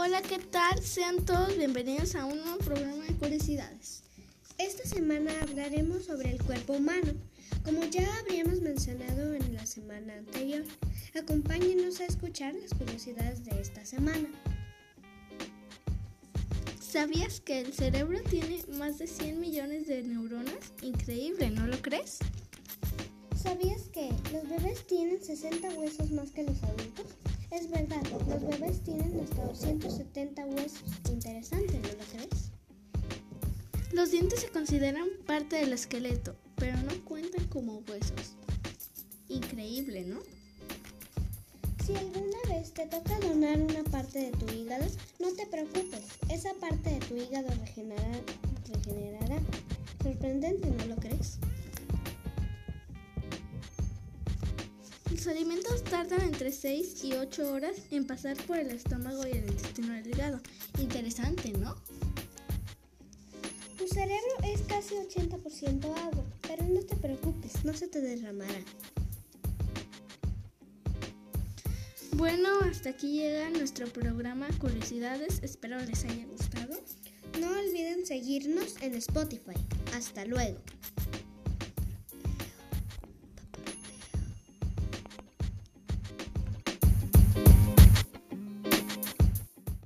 Hola, ¿qué tal? Sean todos bienvenidos a un nuevo programa de curiosidades. Esta semana hablaremos sobre el cuerpo humano, como ya habríamos mencionado en la semana anterior. Acompáñenos a escuchar las curiosidades de esta semana. ¿Sabías que el cerebro tiene más de 100 millones de neuronas? Increíble, ¿no lo crees? ¿Sabías que los bebés tienen 60 huesos más que los adultos? Es verdad, los bebés tienen hasta 270 huesos. Interesante, ¿no lo crees? Los dientes se consideran parte del esqueleto, pero no cuentan como huesos. Increíble, ¿no? Si alguna vez te toca donar una parte de tu hígado, no te preocupes, esa parte de tu hígado regenerará. regenerará. Sorprendente, ¿no lo crees? Los alimentos tardan entre 6 y 8 horas en pasar por el estómago y el intestino delgado. Interesante, ¿no? Tu cerebro es casi 80% agua, pero no te preocupes, no se te derramará. Bueno, hasta aquí llega nuestro programa Curiosidades. Espero les haya gustado. No olviden seguirnos en Spotify. Hasta luego.